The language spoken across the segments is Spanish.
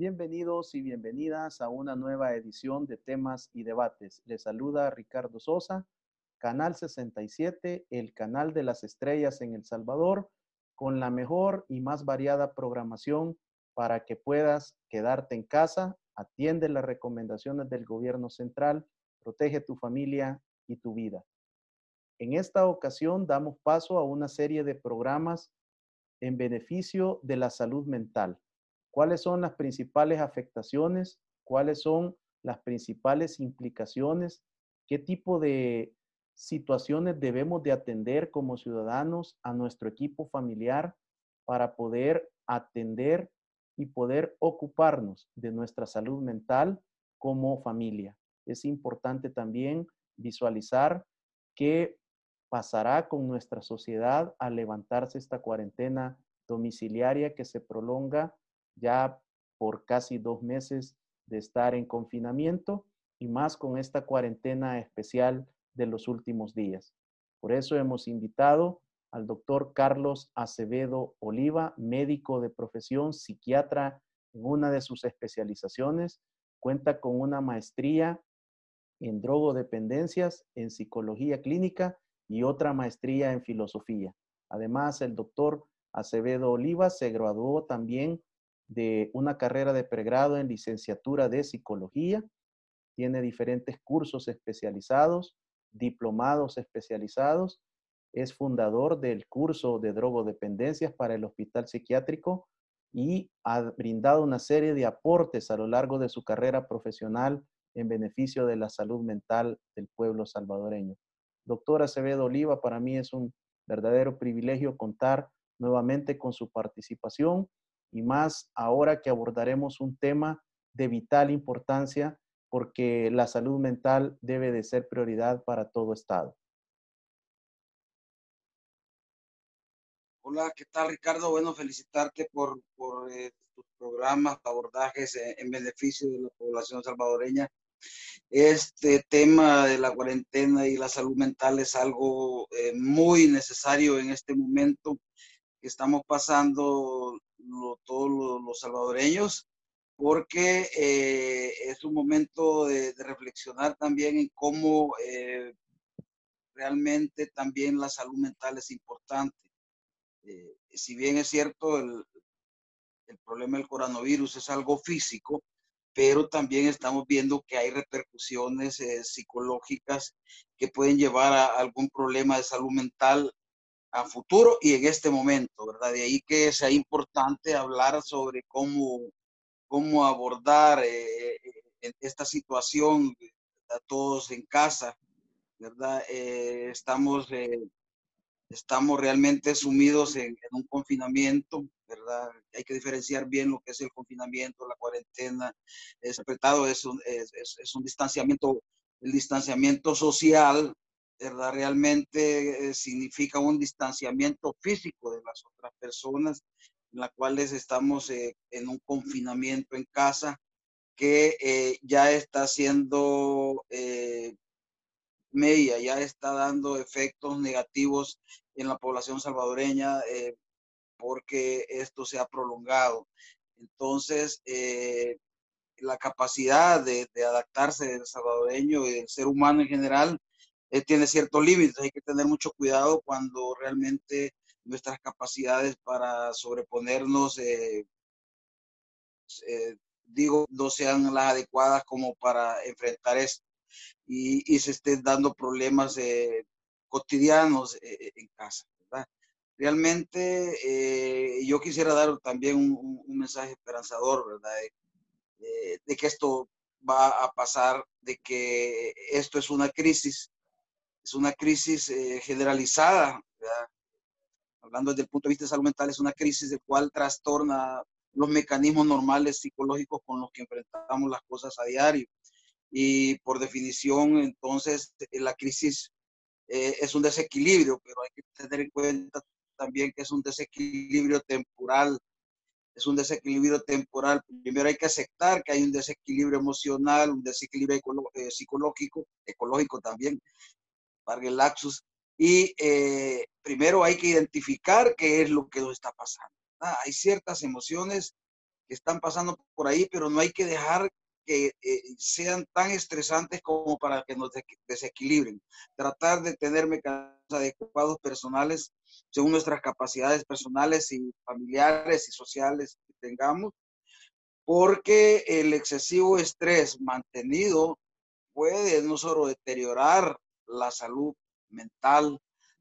Bienvenidos y bienvenidas a una nueva edición de temas y debates. Les saluda Ricardo Sosa, Canal 67, el canal de las estrellas en El Salvador, con la mejor y más variada programación para que puedas quedarte en casa, atiende las recomendaciones del gobierno central, protege tu familia y tu vida. En esta ocasión damos paso a una serie de programas en beneficio de la salud mental cuáles son las principales afectaciones, cuáles son las principales implicaciones, qué tipo de situaciones debemos de atender como ciudadanos a nuestro equipo familiar para poder atender y poder ocuparnos de nuestra salud mental como familia. Es importante también visualizar qué pasará con nuestra sociedad al levantarse esta cuarentena domiciliaria que se prolonga ya por casi dos meses de estar en confinamiento y más con esta cuarentena especial de los últimos días. Por eso hemos invitado al doctor Carlos Acevedo Oliva, médico de profesión, psiquiatra en una de sus especializaciones. Cuenta con una maestría en drogodependencias, en psicología clínica y otra maestría en filosofía. Además, el doctor Acevedo Oliva se graduó también de una carrera de pregrado en licenciatura de psicología. Tiene diferentes cursos especializados, diplomados especializados. Es fundador del curso de drogodependencias para el Hospital Psiquiátrico y ha brindado una serie de aportes a lo largo de su carrera profesional en beneficio de la salud mental del pueblo salvadoreño. Doctora Acevedo Oliva, para mí es un verdadero privilegio contar nuevamente con su participación y más ahora que abordaremos un tema de vital importancia porque la salud mental debe de ser prioridad para todo Estado. Hola, ¿qué tal Ricardo? Bueno, felicitarte por, por eh, tus programas, abordajes en, beneficio de la población salvadoreña. Este tema de la cuarentena y la salud mental es algo eh, muy necesario en este momento que estamos pasando todos los, salvadoreños, porque eh, es un momento de, reflexionar también en cómo eh, realmente también la salud mental es importante. Eh, si bien es cierto, el, el problema del coronavirus es algo físico, pero también estamos viendo que hay repercusiones psicológicas que pueden llevar a algún problema de salud mental a futuro y en este momento, ¿verdad? De ahí que sea importante hablar sobre cómo, cómo abordar eh, eh, esta situación a todos en casa, ¿verdad? Eh, estamos, estamos realmente sumidos en, un confinamiento, ¿verdad? Hay que diferenciar bien lo que es el confinamiento, la cuarentena, es es es, es un distanciamiento, el distanciamiento social, ¿verdad? realmente eh, significa un distanciamiento físico de las otras personas, en las cuales estamos eh, en un confinamiento en casa que eh, ya está siendo media, ya está dando efectos negativos en la población salvadoreña porque esto se ha prolongado. Entonces, la capacidad de, de adaptarse del salvadoreño y del ser humano en general eh, tiene ciertos límites. Hay que tener mucho cuidado cuando realmente nuestras capacidades para sobreponernos, eh, eh, digo, no sean las adecuadas como para enfrentar esto y, y se estén dando problemas cotidianos en casa. Realmente yo quisiera dar también un, un mensaje esperanzador, ¿verdad? de que esto va a pasar, de que esto es una crisis es una crisis eh, generalizada, hablando desde el punto de vista de salud mental, es una crisis de cual trastorna los mecanismos normales psicológicos con los que enfrentamos las cosas a diario. Y por definición, entonces, eh, la crisis eh, es un desequilibrio, pero hay que tener en cuenta también que es un desequilibrio temporal. Es un desequilibrio temporal. Primero hay que aceptar que hay un desequilibrio emocional, un desequilibrio psicológico, ecológico también, laxus. Y eh, primero hay que identificar qué es lo que nos está pasando. Hay ciertas emociones que están pasando por ahí, pero no hay que dejar que eh, sean tan estresantes como para que nos desequilibren. Tratar de tener mecanismos adecuados personales según nuestras capacidades personales y familiares y sociales que tengamos, porque el excesivo estrés mantenido puede no solo deteriorar la salud mental,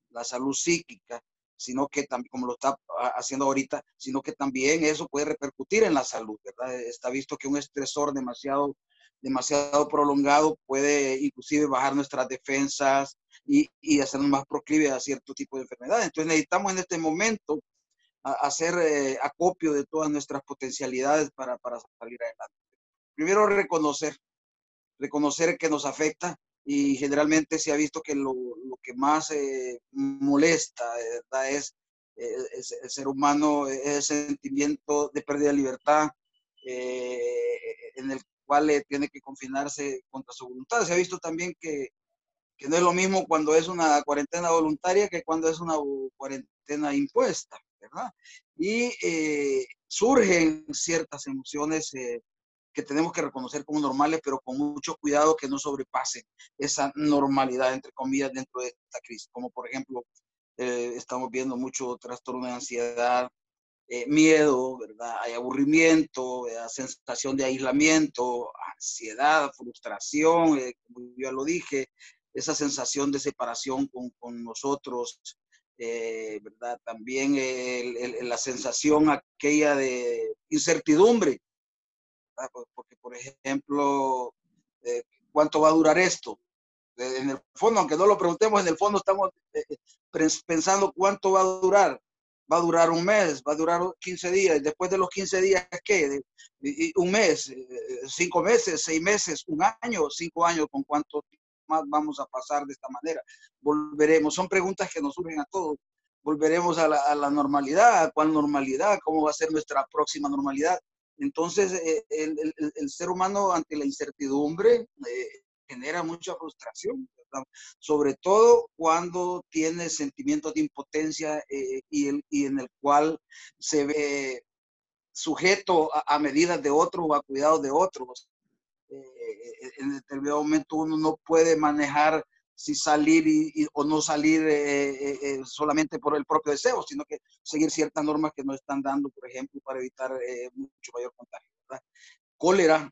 la salud psíquica, sino que también, como lo está haciendo ahorita, sino que también eso puede repercutir en la salud, ¿verdad? Está visto que un estresor demasiado, demasiado prolongado puede inclusive bajar nuestras defensas y, y hacernos más proclive a cierto tipo de enfermedades. Entonces necesitamos en este momento hacer eh, acopio de todas nuestras potencialidades para, para salir adelante. Primero reconocer, reconocer que nos afecta y generalmente se ha visto que lo, lo que más eh, molesta ¿verdad? Es, eh, es, el ser humano, es el sentimiento de pérdida de libertad en el cual tiene que confinarse contra su voluntad. Se ha visto también que, que no es lo mismo cuando es una cuarentena voluntaria que cuando es una cuarentena impuesta. ¿verdad? Y eh, surgen ciertas emociones eh, que tenemos que reconocer como normales, pero con mucho cuidado que no sobrepasen esa normalidad, entre comillas, dentro de esta crisis, como por ejemplo, eh, estamos viendo mucho trastorno de ansiedad, miedo, ¿verdad? Hay aburrimiento, sensación de aislamiento, ansiedad, frustración, como ya lo dije, esa sensación de separación con, con nosotros, eh, ¿verdad? También la sensación aquella de incertidumbre, porque por ejemplo, eh, ¿cuánto va a durar esto? En el fondo, aunque no lo preguntemos, en el fondo estamos eh, pensando cuánto va a durar. Va a durar un mes, va a durar 15 días. Después de los 15 días, ¿qué? Un mes, cinco meses, seis meses, un año, cinco años, ¿con cuánto más vamos a pasar de esta manera? Volveremos. Son preguntas que nos surgen a todos. Volveremos a la normalidad. ¿Cuál normalidad? ¿Cómo va a ser nuestra próxima normalidad? Entonces, eh, el, ser humano ante la incertidumbre eh, genera mucha frustración, sobre todo cuando tiene sentimientos de impotencia eh, y, en el cual se ve sujeto a, a medidas de otros o a cuidados de otros. En determinado momento uno no puede manejar si salir y, o no salir eh, eh, eh, solamente por el propio deseo, sino que seguir ciertas normas que nos están dando, por ejemplo, para evitar mucho mayor contagio. ¿verdad? Cólera,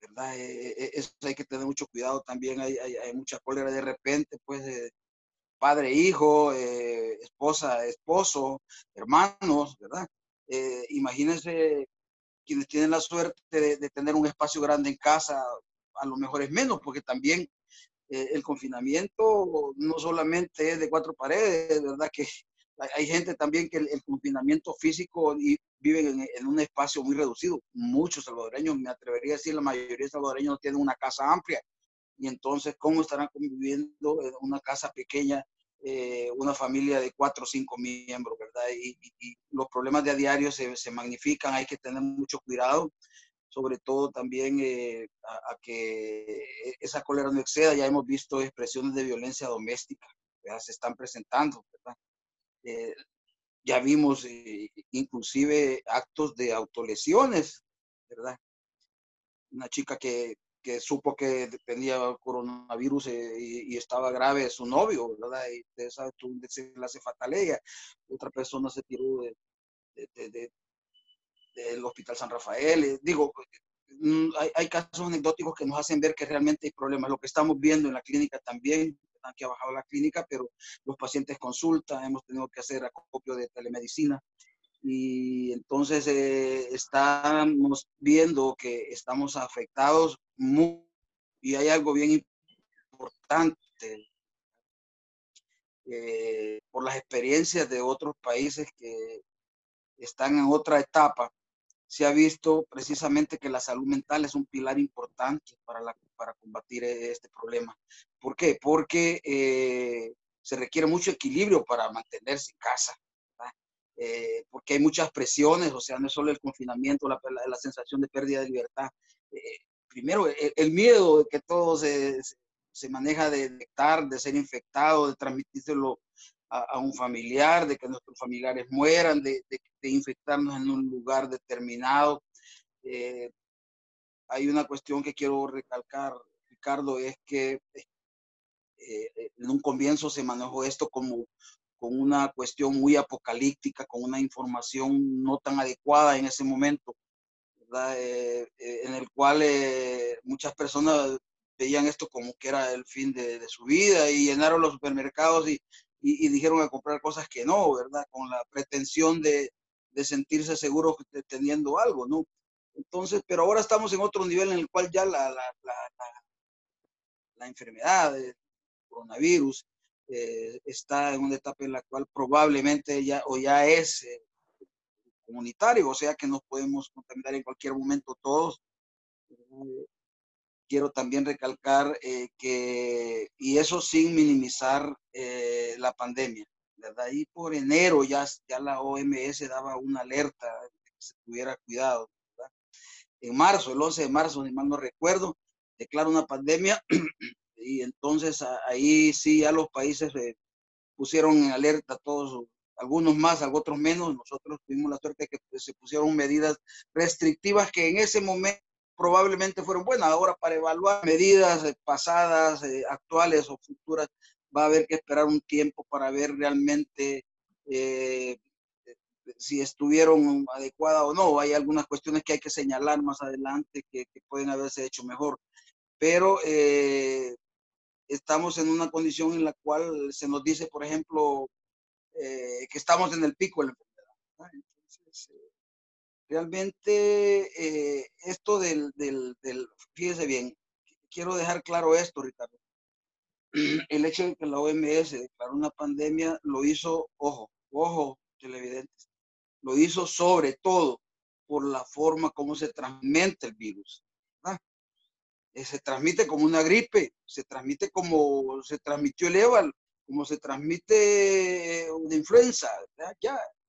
¿verdad? eso hay que tener mucho cuidado también, hay, hay, hay mucha cólera de repente, pues, padre, hijo, esposa, esposo, hermanos, ¿verdad? imagínense quienes tienen la suerte de, de, tener un espacio grande en casa, a lo mejor es menos, porque también eh, el confinamiento no solamente es de cuatro paredes, ¿verdad? Que hay gente también que el, el confinamiento físico y viven en, en, un espacio muy reducido. Muchos salvadoreños, me atrevería a decir, la mayoría de salvadoreños no tienen una casa amplia. Y entonces, ¿cómo estarán conviviendo en una casa pequeña eh, una familia de cuatro o cinco miembros, ¿verdad? Y, y, y los problemas de a diario se, se, magnifican, hay que tener mucho cuidado, sobre todo también eh, a, a, que esa cólera no exceda. Ya hemos visto expresiones de violencia doméstica, ¿verdad? Se están presentando, ¿verdad? Eh, ya vimos eh, inclusive actos de autolesiones, ¿verdad? Una chica que que supo que tenía coronavirus eh, y, y, estaba grave su novio, ¿verdad? Y de esa tuvo un desenlace fatal ella. Otra persona se tiró de, de, de del Hospital San Rafael. Eh, digo, mm, hay, hay, casos anecdóticos que nos hacen ver que realmente hay problemas. Lo que estamos viendo en la clínica también, que ha bajado la clínica, pero los pacientes consultan, hemos tenido que hacer acopio de telemedicina y entonces eh, estamos viendo que estamos afectados muy, y hay algo bien importante eh, por las experiencias de otros países que están en otra etapa. Se ha visto precisamente que la salud mental es un pilar importante para, para combatir este problema. ¿Por qué? Porque eh, se requiere mucho equilibrio para mantenerse en casa eh, porque hay muchas presiones, o sea, no es solo el confinamiento, la, la, sensación de pérdida de libertad. Eh, primero, el, el, miedo de que todo se, se maneja de detectar, de ser infectado, de transmitírselo a, un familiar, de que nuestros familiares mueran, de, de, de, infectarnos en un lugar determinado. Eh, hay una cuestión que quiero recalcar, Ricardo, es que eh, en un comienzo se manejó esto como con una cuestión muy apocalíptica, con una información no tan adecuada en ese momento, eh, eh, en el cual muchas personas veían esto como que era el fin de, su vida y llenaron los supermercados y, y, dijeron a comprar cosas que no, ¿verdad? Con la pretensión de, de sentirse seguros teniendo algo, ¿no? Entonces, pero ahora estamos en otro nivel en el cual ya la, la, la, la enfermedad, el coronavirus, eh, está en una etapa en la cual probablemente ya o ya es eh, comunitario, o sea que nos podemos contaminar en cualquier momento todos. Eh, quiero también recalcar que, y eso sin minimizar la pandemia, ¿verdad? Y por enero ya, ya la OMS daba una alerta de que se tuviera cuidado, ¿verdad? En marzo, el 11 de marzo, ni mal no recuerdo, declara una pandemia y entonces ahí sí ya los países pusieron en alerta todos, algunos más, otros menos. Nosotros tuvimos la suerte que se pusieron medidas restrictivas que en ese momento probablemente fueron buenas. Ahora para evaluar medidas eh, pasadas, eh, actuales o futuras, va a haber que esperar un tiempo para ver realmente eh, si estuvieron adecuadas o no. Hay algunas cuestiones que hay que señalar más adelante que, pueden haberse hecho mejor. Pero estamos en una condición en la cual se nos dice, por ejemplo, que estamos en el pico de la enfermedad. Entonces, realmente eh, esto del, del, fíjese bien, quiero dejar claro esto, Ricardo. El hecho de que la OMS declaró una pandemia lo hizo, ojo, ojo, televidentes, lo hizo sobre todo por la forma como se transmite el virus. Eh, se transmite como una gripe, se transmite como se transmitió el ébola, como se transmite una influenza. Ya, eh, eh,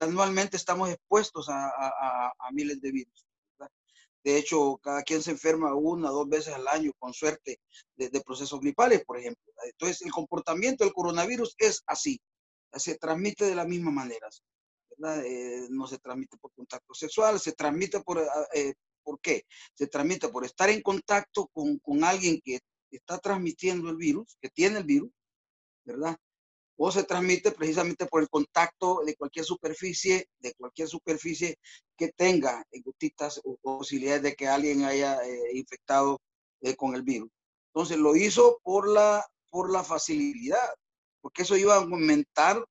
anualmente estamos expuestos a, miles de virus. De hecho, cada quien se enferma una o dos veces al año, con suerte, de, procesos gripales, por ejemplo. Entonces, el comportamiento del coronavirus es así, se transmite de la misma manera. no se transmite por contacto sexual, se transmite por ¿Por qué? Se transmite por estar en contacto con, con alguien que está transmitiendo el virus, que tiene el virus, ¿verdad? O se transmite precisamente por el contacto de cualquier superficie, de cualquier superficie que tenga gotitas o posibilidades de que alguien haya eh, infectado eh, con el virus. Entonces lo hizo por la, por la facilidad, porque eso iba a aumentar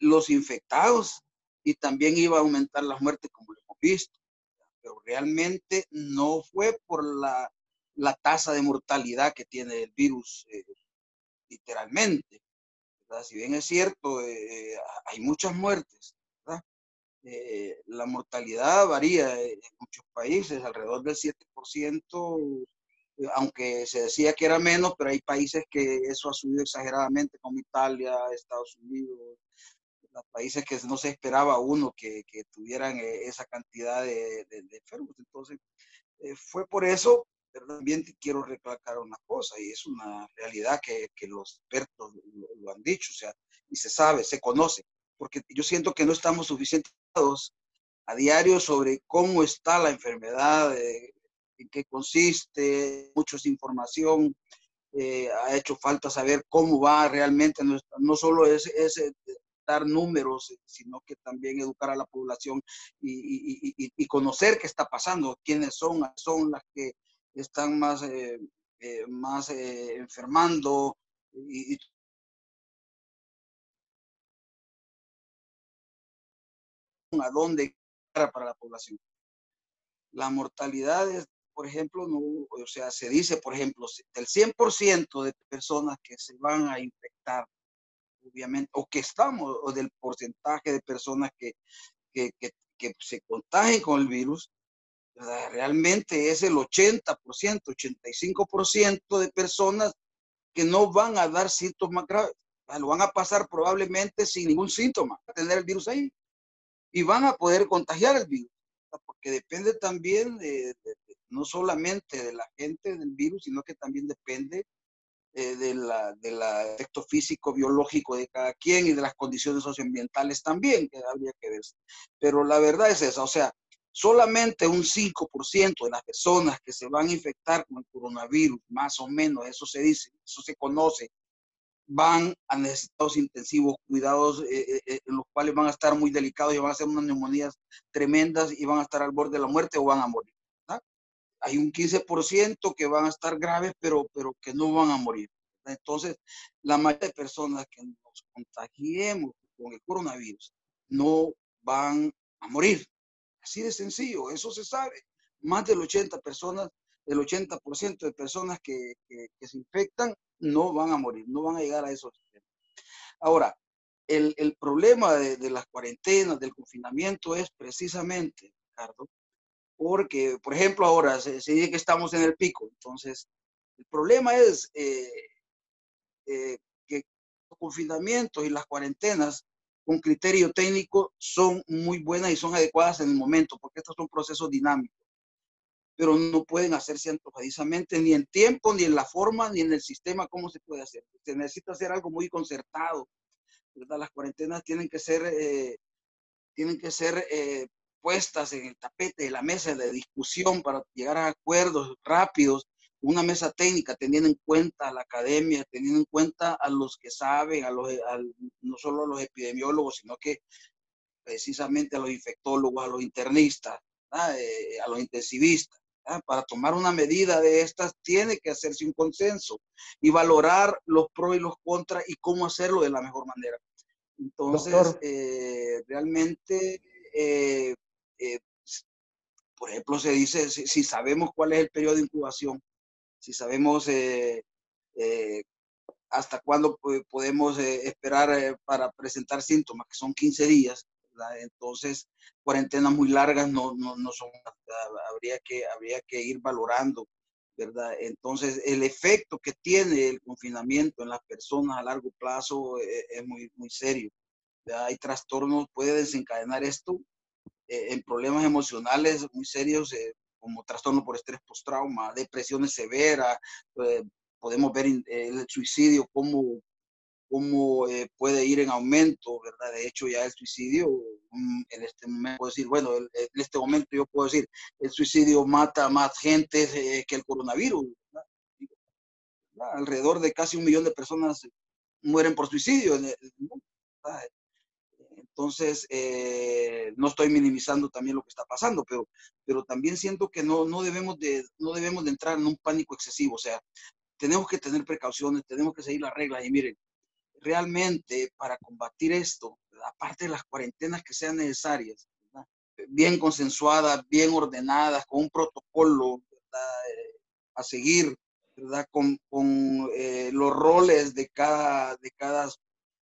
los infectados y también iba a aumentar las muertes, como lo hemos visto pero realmente no fue por la, la tasa de mortalidad que tiene el virus, eh, literalmente. Si bien es cierto, eh, hay muchas muertes, eh, la mortalidad varía en muchos países, alrededor del 7%, aunque se decía que era menos, pero hay países que eso ha subido exageradamente, como Italia, Estados Unidos, los países que no se esperaba uno que, tuvieran eh, esa cantidad de, enfermos. Entonces, eh, fue por eso, pero también quiero recalcar una cosa, y es una realidad que, que los expertos lo, han dicho, o sea, y se sabe, se conoce, porque yo siento que no estamos suficientes a diario sobre cómo está la enfermedad, eh, en qué consiste, mucha información, ha hecho falta saber cómo va realmente, no, no solo ese, ese dar números, eh, sino que también educar a la población y, conocer qué está pasando, quiénes son, son las que están más, eh, eh, más enfermando y, a dónde para la población. La mortalidad es, por ejemplo, no, o sea, se dice, por ejemplo, del 100% de personas que se van a infectar obviamente, o que estamos, o del porcentaje de personas que, que, que, se contagien con el virus, realmente es el 80%, 85% de personas que no van a dar síntomas graves. Lo van a pasar probablemente sin ningún síntoma, tener el virus ahí. Y van a poder contagiar el virus, porque depende también de, no solamente de la gente del virus, sino que también depende eh, de la, del efecto físico, biológico de cada quien y de las condiciones socioambientales también, que habría que ver. Pero la verdad es esa, o sea, solamente un 5% de las personas que se van a infectar con el coronavirus, más o menos, eso se dice, eso se conoce, van a necesitados intensivos, cuidados eh, eh, eh, en los cuales van a estar muy delicados y van a hacer unas neumonías tremendas y van a estar al borde de la muerte o van a morir. Hay un 15% que van a estar graves, pero, pero que no van a morir. Entonces, la mayoría de personas que nos contagiemos con el coronavirus no van a morir. Así de sencillo, eso se sabe. Más del 80 personas, el 80% de personas que, que se infectan no van a morir, no van a llegar a esos. Ahora, el, el problema de, de, las cuarentenas, del confinamiento es precisamente, Ricardo, porque, por ejemplo, ahora se, se, dice que estamos en el pico, entonces, el problema es eh, eh, que los confinamientos y las cuarentenas con criterio técnico son muy buenas y son adecuadas en el momento, porque estos son procesos dinámicos pero no pueden hacerse antojadizamente ni en tiempo, ni en la forma, ni en el sistema, cómo se puede hacer. Se necesita hacer algo muy concertado. ¿verdad? Las cuarentenas tienen que ser, eh, tienen que ser eh, puestas en el tapete de la mesa de discusión para llegar a acuerdos rápidos, una mesa técnica, teniendo en cuenta a la academia, teniendo en cuenta a los que saben, a los, no solo a los epidemiólogos, sino que precisamente a los infectólogos, a los internistas, eh, a los intensivistas. ¿ah? para tomar una medida de estas tiene que hacerse un consenso y valorar los pros y los contras y cómo hacerlo de la mejor manera. Entonces, eh, realmente, eh, eh, por ejemplo, se dice, si, si, sabemos cuál es el periodo de incubación, si sabemos hasta cuándo podemos esperar para presentar síntomas, que son 15 días, entonces, cuarentenas muy largas no, no, no son, habría que, habría que ir valorando, ¿verdad? Entonces, el efecto que tiene el confinamiento en las personas a largo plazo es, es muy, muy serio. Hay trastornos, puede desencadenar esto eh, en problemas emocionales muy serios, eh, como trastorno por estrés post-trauma, depresiones severas, eh, podemos ver el suicidio como cómo eh, puede ir en aumento, ¿verdad? De hecho, ya el suicidio, mm, en este momento, puedo decir, bueno, en este momento yo puedo decir, el suicidio mata más gente eh, que el coronavirus, ¿verdad? Alrededor de casi un millón de personas mueren por suicidio. Entonces, eh, no estoy minimizando también lo que está pasando, pero, pero también siento que no, no, debemos de, no debemos de entrar en un pánico excesivo. O sea, tenemos que tener precauciones, tenemos que seguir las reglas. Y miren, realmente para combatir esto, aparte de las cuarentenas que sean necesarias, bien consensuadas, bien ordenadas, con un protocolo eh, a seguir, ¿verdad? con, con eh, los roles de cada, de, cada,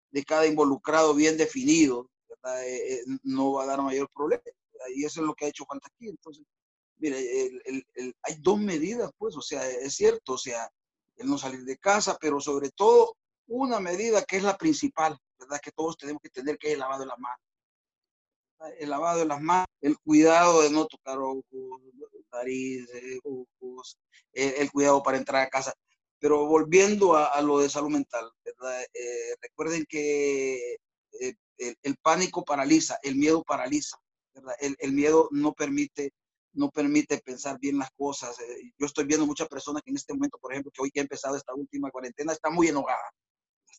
de cada involucrado bien definidos, eh, eh, no va a dar mayor problema. Y eso es lo que ha hecho Juan aquí. Entonces, mire, el, el, hay dos medidas, pues, o sea, es cierto, o sea, el no salir de casa, pero sobre todo una medida que es la principal, ¿verdad? Que todos tenemos que tener, que es el lavado de las manos. El lavado de las manos, el cuidado de no tocar ojos, nariz, ojos, el, cuidado para entrar a casa. Pero volviendo a, lo de salud mental, ¿verdad? Eh, recuerden que eh, el, pánico paraliza, el miedo paraliza, ¿verdad? El, el miedo no permite no permite pensar bien las cosas. Eh, yo estoy viendo muchas personas que en este momento, por ejemplo, que hoy que ha empezado esta última cuarentena, está muy enojada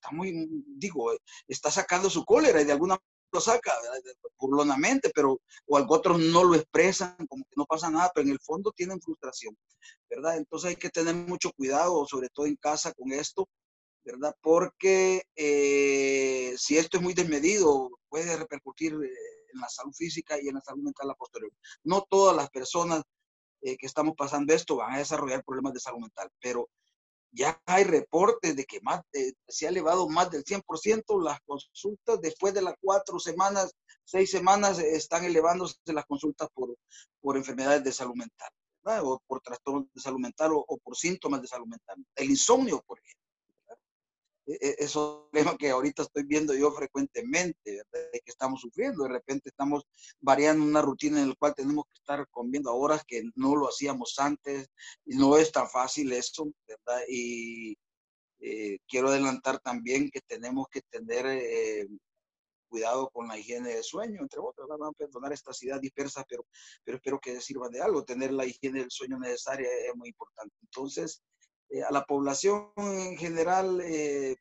está muy, digo, está sacando su cólera y de alguna manera lo saca burlonamente, pero o otros no lo expresan, como que no pasa nada, pero en el fondo tienen frustración, ¿verdad? Entonces hay que tener mucho cuidado, sobre todo en casa con esto, ¿verdad? Porque eh, si esto es muy desmedido, puede repercutir eh, en la salud física y en la salud mental a posterior. No todas las personas eh, que estamos pasando esto van a desarrollar problemas de salud mental, pero ya hay reportes de que más se ha elevado más del 100% las consultas después de las cuatro semanas, seis semanas están elevándose las consultas por, por enfermedades de salud mental, o por trastornos de salud mental o, por síntomas de salud mental. El insomnio, por ejemplo. E, e, es un problema que ahorita estoy viendo yo frecuentemente, de que estamos sufriendo. De repente estamos variando una rutina en la cual tenemos que estar comiendo a horas que no lo hacíamos antes. No es tan fácil eso, ¿verdad? Y eh, quiero adelantar también que tenemos que tener eh, cuidado con la higiene del sueño, entre otras, van a perdonar estas ideas dispersas, pero, pero espero que sirvan de algo. Tener la higiene del sueño necesaria es muy importante. Entonces, eh, a la población en general, eh,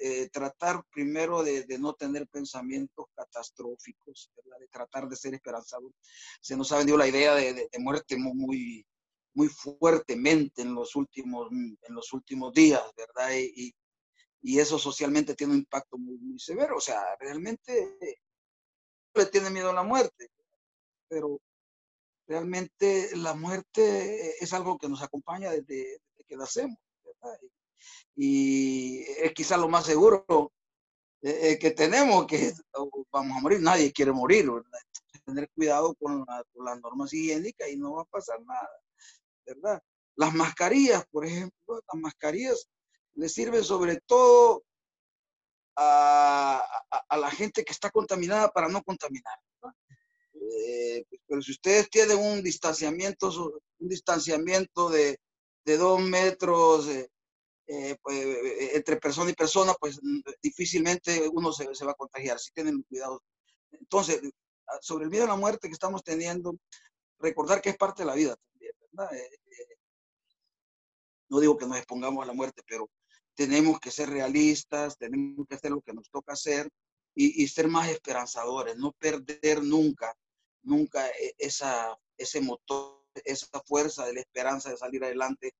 eh, tratar primero de, no tener pensamientos catastróficos, de tratar de ser esperanzador. Se nos ha vendido la idea de, muerte muy, muy fuertemente en los últimos, en los últimos días, ¿verdad? Y, y eso socialmente tiene un impacto muy, muy severo. O sea, realmente le tiene miedo a la muerte, pero realmente la muerte es algo que nos acompaña desde, que nacemos. ¿verdad? Y es quizá lo más seguro eh, eh, que tenemos, que vamos a morir, nadie quiere morir. Tener cuidado con, las normas higiénicas y no va a pasar nada, ¿verdad? Las mascarillas, por ejemplo, las mascarillas le sirven sobre todo a, la gente que está contaminada para no contaminar. Eh, pero si ustedes tienen un distanciamiento, un distanciamiento de, dos metros eh, pues, entre persona y persona, pues difícilmente uno se, va a contagiar, si tienen cuidado. Entonces, sobre el miedo a la muerte que estamos teniendo, recordar que es parte de la vida también, ¿verdad? Eh, no digo que nos expongamos a la muerte, pero tenemos que ser realistas, tenemos que hacer lo que nos toca hacer y, ser más esperanzadores, no perder nunca, nunca esa, ese motor, esa fuerza de la esperanza de salir adelante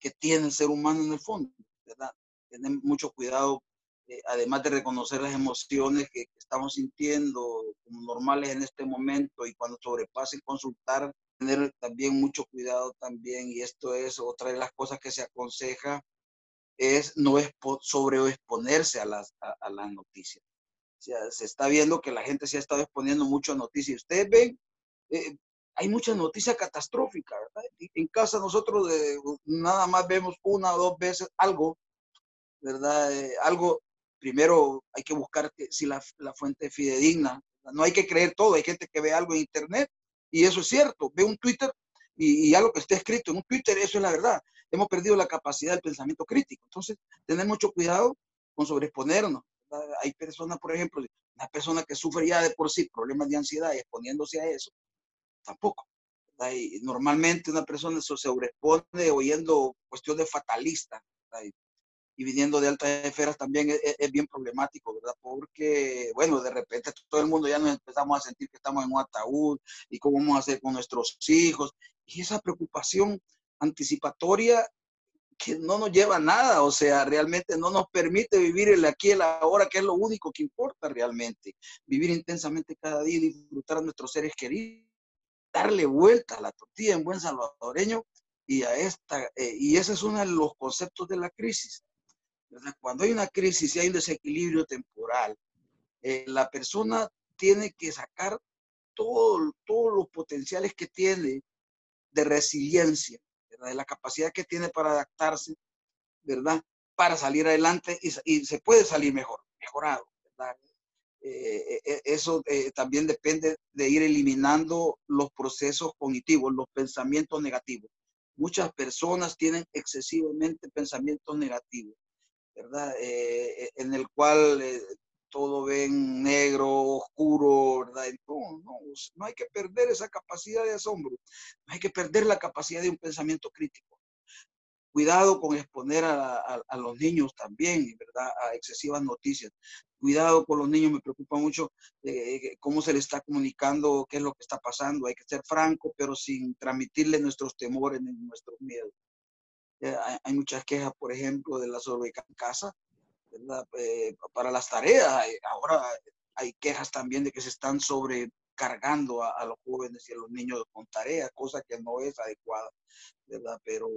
que tiene el ser humano en el fondo, ¿verdad? Tener mucho cuidado, eh, además de reconocer las emociones que, estamos sintiendo como normales en este momento y cuando sobrepasen consultar, tener también mucho cuidado también, y esto es otra de las cosas que se aconseja, es no sobreexponerse a las, a, las noticias. Se está viendo que la gente se ha estado exponiendo mucho a noticias. Ustedes ven, eh, hay muchas noticias catastróficas, ¿verdad? En casa nosotros eh, nada más vemos una o dos veces algo, ¿verdad? Eh, algo, primero hay que buscar si la, la fuente es fidedigna. No hay que creer todo, hay gente que ve algo en internet y eso es cierto. Ve un Twitter y, y algo que esté escrito en un Twitter, eso es la verdad hemos perdido la capacidad del pensamiento crítico. Entonces, tener mucho cuidado con sobreexponernos. Hay personas, por ejemplo, una persona que sufre ya de por sí problemas de ansiedad y exponiéndose a eso, tampoco. normalmente una persona se sobreexpone oyendo cuestiones fatalistas y viniendo de altas esferas también es, es, bien problemático, ¿verdad? Porque, bueno, de repente todo el mundo ya nos empezamos a sentir que estamos en un ataúd y cómo vamos a hacer con nuestros hijos. Y esa preocupación anticipatoria que no nos lleva a nada, o sea, realmente no nos permite vivir el aquí y el ahora, que es lo único que importa realmente. Vivir intensamente cada día y disfrutar a nuestros seres queridos, darle vuelta a la tortilla en buen salvadoreño y a esta, eh, y ese es uno de los conceptos de la crisis. Cuando hay una crisis y hay un desequilibrio temporal, eh, la persona tiene que sacar todo, todos los potenciales que tiene de resiliencia, de la capacidad que tiene para adaptarse, ¿verdad? Para salir adelante y, se puede salir mejor, mejorado, ¿verdad? Eh, eh, eso eh, también depende de ir eliminando los procesos cognitivos, los pensamientos negativos. Muchas personas tienen excesivamente pensamientos negativos, ¿verdad? en el cual todo ven negro, oscuro, ¿verdad? No, no, no hay que perder esa capacidad de asombro, no hay que perder la capacidad de un pensamiento crítico. Cuidado con exponer a, los niños también, ¿verdad? A excesivas noticias. Cuidado con los niños, me preocupa mucho eh, cómo se les está comunicando, qué es lo que está pasando. Hay que ser franco, pero sin transmitirle nuestros temores nuestros miedos. Eh, hay, muchas quejas, por ejemplo, de la sobrecarga eh, para las tareas. Eh, ahora hay quejas también de que se están sobrecargando a, los jóvenes y a los niños con tareas, cosa que no es adecuada, ¿verdad? Pero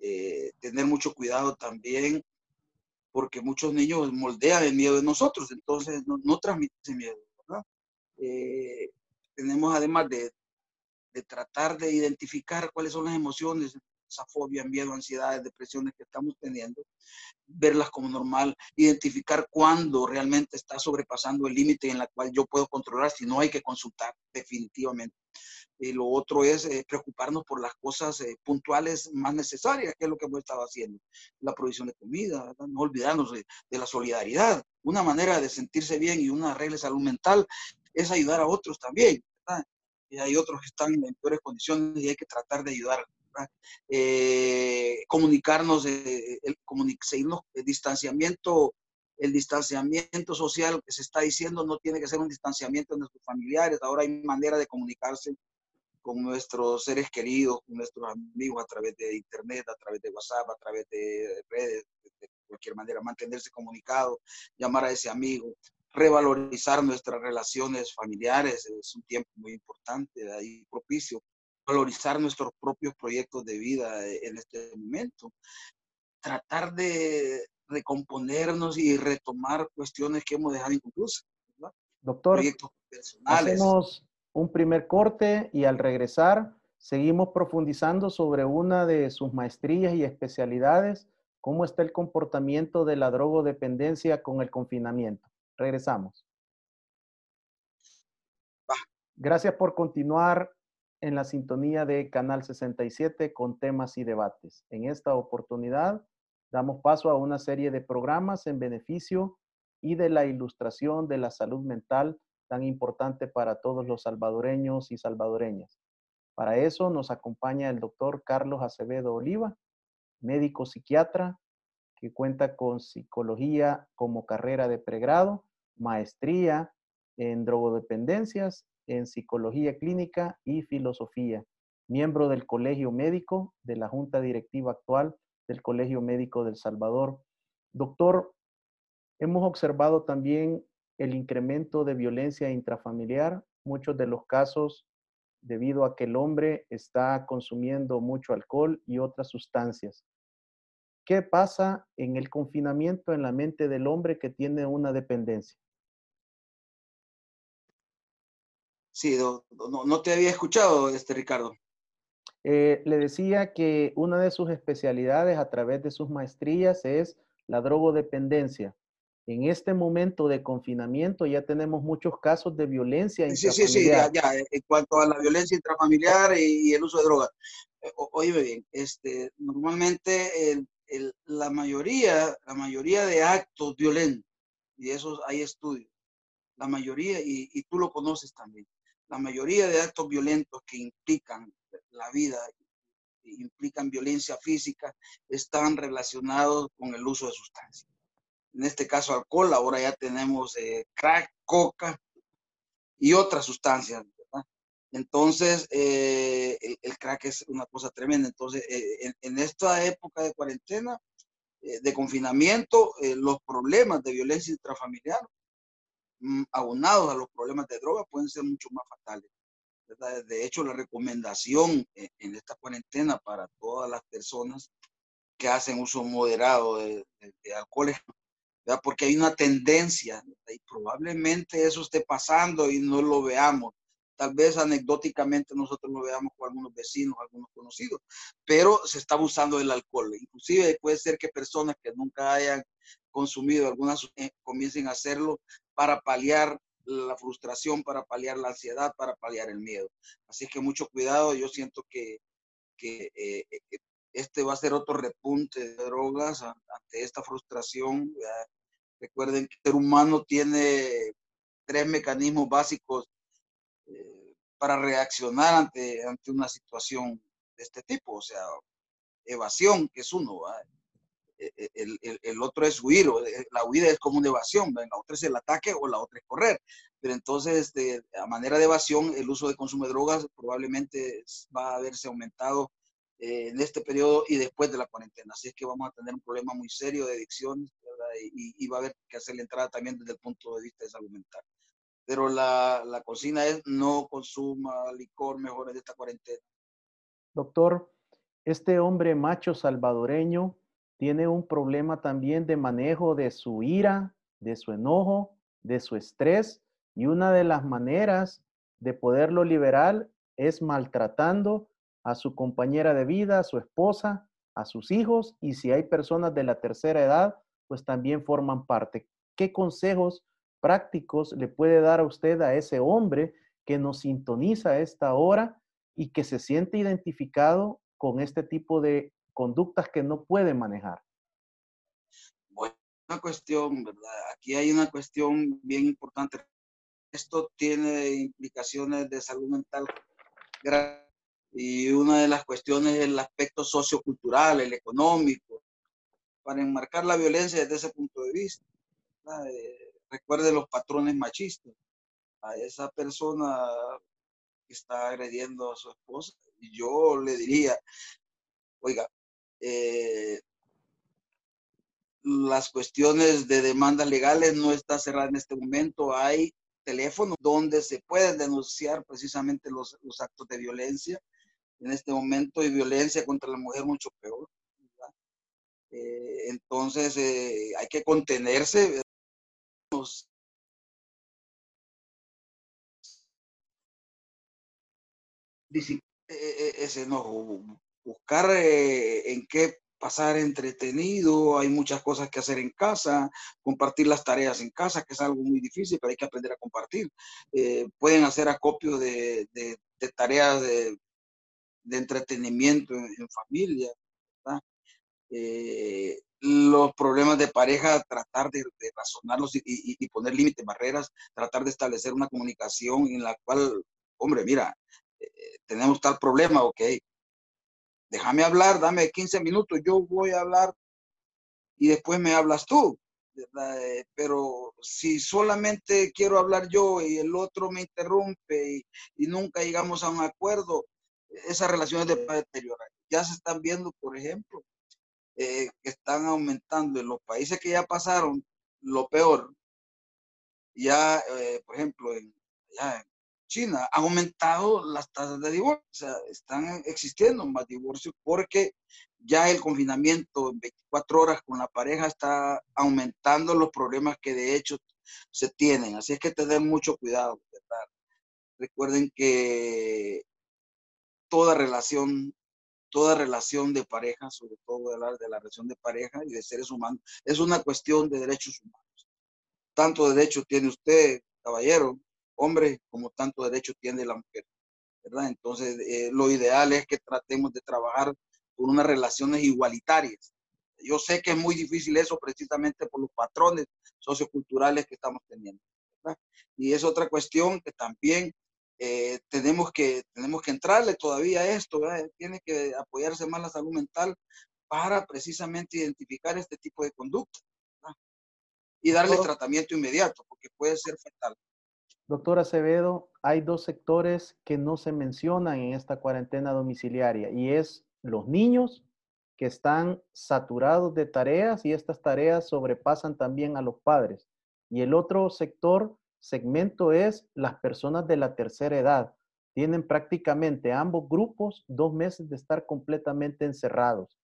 eh, tener mucho cuidado también, porque muchos niños moldean el miedo de nosotros, entonces no, no transmiten miedo, ¿verdad? tenemos además de, de tratar de identificar cuáles son las emociones esa fobia, miedo, ansiedades, depresiones que estamos teniendo, verlas como normal, identificar cuándo realmente está sobrepasando el límite en la cual yo puedo controlar, si no hay que consultar. definitivamente. Y lo otro es eh, preocuparnos por las cosas eh, puntuales más necesarias, que es lo que hemos estado haciendo. La provisión de comida, no olvidarnos de, la solidaridad. Una manera de sentirse bien y una regla de salud mental es ayudar a otros también. Y hay otros que están en peores condiciones y hay que tratar de ayudar. Eh, comunicarnos, el, seguirnos, el distanciamiento el distanciamiento social que se está diciendo no tiene que ser un distanciamiento de nuestros familiares. Ahora hay manera de comunicarse con nuestros seres queridos, con nuestros amigos a través de internet, a través de WhatsApp, a través de redes, de cualquier manera, mantenerse comunicado, llamar a ese amigo, revalorizar nuestras relaciones familiares, es un tiempo muy importante, ahí propicio, valorizar nuestros propios proyectos de vida en este momento, tratar de, recomponernos y retomar cuestiones que hemos dejado inconclusas. Doctor, Proyectos personales. hacemos un primer corte y al regresar seguimos profundizando sobre una de sus maestrías y especialidades, cómo está el comportamiento de la drogodependencia con el confinamiento. Regresamos. Gracias por continuar en la sintonía de Canal 67 con temas y debates. En esta oportunidad damos paso a una serie de programas en beneficio y de la ilustración de la salud mental tan importante para todos los salvadoreños y salvadoreñas. Para eso nos acompaña el doctor Carlos Acevedo Oliva, médico psiquiatra que cuenta con psicología como carrera de pregrado, maestría en drogodependencias, en psicología clínica y filosofía, miembro del Colegio Médico de la Junta Directiva actual del Colegio Médico del Salvador. Doctor, hemos observado también el incremento de violencia intrafamiliar, muchos de los casos debido a que el hombre está consumiendo mucho alcohol y otras sustancias. ¿Qué pasa en el confinamiento en la mente del hombre que tiene una dependencia? Sí, no, te había escuchado, este Ricardo. Eh, le decía que una de sus especialidades a través de sus maestrías es la drogodependencia. En este momento de confinamiento ya tenemos muchos casos de violencia intrafamiliar. Sí, sí, sí, ya, ya. En cuanto a la violencia intrafamiliar y, el uso de drogas. Eh, oye bien, este, normalmente la, mayoría, la mayoría de actos violentos, y eso hay estudios, la mayoría, y, y tú lo conoces también, la mayoría de actos violentos que implican la vida implican violencia física están relacionados con el uso de sustancias. En este caso alcohol, ahora ya tenemos eh, crack, coca y otras sustancias. Entonces, eh, el, crack es una cosa tremenda. Entonces, eh, en, esta época de cuarentena, de confinamiento, los problemas de violencia intrafamiliar, mm, aunados a los problemas de droga, pueden ser mucho más fatales. De hecho, la recomendación en esta cuarentena para todas las personas que hacen uso moderado de, alcohol, porque hay una tendencia y probablemente eso esté pasando y no lo veamos. Tal vez anecdóticamente nosotros lo veamos con algunos vecinos, algunos conocidos, pero se está abusando del alcohol. Inclusive puede ser que personas que nunca hayan consumido algunas eh, comiencen a hacerlo para paliar la frustración, para paliar la ansiedad, para paliar el miedo. Así que mucho cuidado, yo siento que, que eh, eh, este va a ser otro repunte de drogas ante esta frustración. Recuerden que el ser humano tiene tres mecanismos básicos eh, para reaccionar ante, ante una situación de este tipo, o sea, evasión, que es uno, e, e, el, el, otro es huir, eh, la huida es como una evasión, la otra es el ataque o la otra es correr. Pero entonces, este, a manera de evasión, el uso de consumo de drogas probablemente va a haberse aumentado eh, en este periodo y después de la cuarentena. Así es que vamos a tener un problema muy serio de adicción y, y, va a haber que hacer la entrada también desde el punto de vista de salud mental. Pero la, la cocina es no consuma licor mejor en esta cuarentena. Doctor, este hombre macho salvadoreño tiene un problema también de manejo de su ira, de su enojo, de su estrés. Y una de las maneras de poderlo liberar es maltratando a su compañera de vida, a su esposa, a sus hijos y si hay personas de la tercera edad, pues también forman parte. ¿Qué consejos prácticos le puede dar a usted a ese hombre que nos sintoniza a esta hora y que se siente identificado con este tipo de conductas que no puede manejar? Bueno, una cuestión, ¿verdad? Aquí hay una cuestión bien importante. Esto tiene implicaciones de salud mental y una de las cuestiones es el aspecto sociocultural, el económico, para enmarcar la violencia desde ese punto de vista. Eh, recuerde los patrones machistas. A esa persona que está agrediendo a su esposa, yo le diría, oiga, eh, las cuestiones de demandas legales no está cerrada en este momento. Hay teléfonos donde se pueden denunciar precisamente los, los actos de violencia en este momento y violencia contra la mujer mucho peor. Eh, entonces eh, hay que contenerse. Eh, ese no, buscar en qué pasar entretenido, hay muchas cosas que hacer en casa, compartir las tareas en casa, que es algo muy difícil, pero hay que aprender a compartir. pueden hacer acopio de, tareas de entretenimiento en, familia, eh, los problemas de pareja, tratar de, razonarlos y, poner límites, barreras, tratar de establecer una comunicación en la cual, hombre, mira, eh, tenemos tal problema, ok, déjame hablar, dame 15 minutos, yo voy a hablar y después me hablas tú. Eh, pero si solamente quiero hablar yo y el otro me interrumpe y, nunca llegamos a un acuerdo, esas relaciones de deteriorar. Ya se están viendo, por ejemplo, eh, que están aumentando en los países que ya pasaron lo peor. Ya, eh, por ejemplo, en, ya China han aumentado las tasas de divorcio. O sea, están existiendo más divorcios porque ya el confinamiento en 24 horas con la pareja está aumentando los problemas que de hecho se tienen. Así es que tener mucho cuidado. ¿verdad? Recuerden que toda relación, toda relación de pareja, sobre todo de la relación de pareja y de seres humanos, es una cuestión de derechos humanos. Tanto derecho tiene usted, caballero, hombre, como tanto derecho tiene la mujer, ¿verdad? Entonces, eh, lo ideal es que tratemos de trabajar por unas relaciones igualitarias. Yo sé que es muy difícil eso precisamente por los patrones socioculturales que estamos teniendo. ¿verdad? Y es otra cuestión que también eh, tenemos, que, tenemos que entrarle todavía a esto, tiene que apoyarse más la salud mental para precisamente identificar este tipo de conducta y darle tratamiento inmediato, porque puede ser fatal. Doctor Acevedo, hay dos sectores que no se mencionan en esta cuarentena domiciliaria y es los niños que están saturados de tareas y estas tareas sobrepasan también a los padres. Y el otro sector segmento es las personas de la tercera edad. Tienen prácticamente ambos grupos dos meses de estar completamente encerrados.